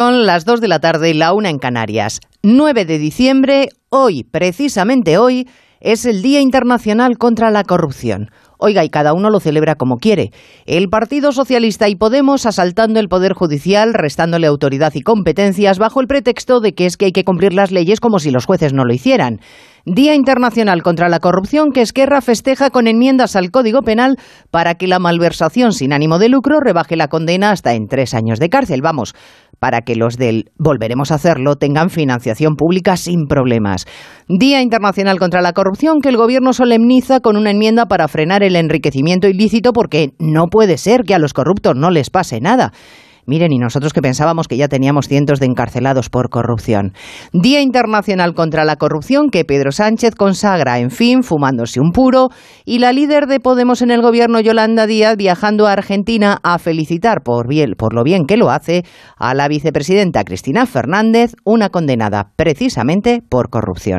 Son las 2 de la tarde y la una en Canarias. 9 de diciembre, hoy, precisamente hoy, es el Día Internacional contra la Corrupción. Oiga, y cada uno lo celebra como quiere. El Partido Socialista y Podemos asaltando el Poder Judicial, restándole autoridad y competencias bajo el pretexto de que es que hay que cumplir las leyes como si los jueces no lo hicieran. Día Internacional contra la Corrupción que Esquerra festeja con enmiendas al Código Penal para que la malversación sin ánimo de lucro rebaje la condena hasta en tres años de cárcel. Vamos, para que los del volveremos a hacerlo tengan financiación pública sin problemas. Día Internacional contra la Corrupción que el Gobierno solemniza con una enmienda para frenar el enriquecimiento ilícito porque no puede ser que a los corruptos no les pase nada. Miren, y nosotros que pensábamos que ya teníamos cientos de encarcelados por corrupción. Día Internacional contra la Corrupción que Pedro Sánchez consagra, en fin, fumándose un puro, y la líder de Podemos en el gobierno, Yolanda Díaz, viajando a Argentina a felicitar por, bien, por lo bien que lo hace a la vicepresidenta Cristina Fernández, una condenada precisamente por corrupción.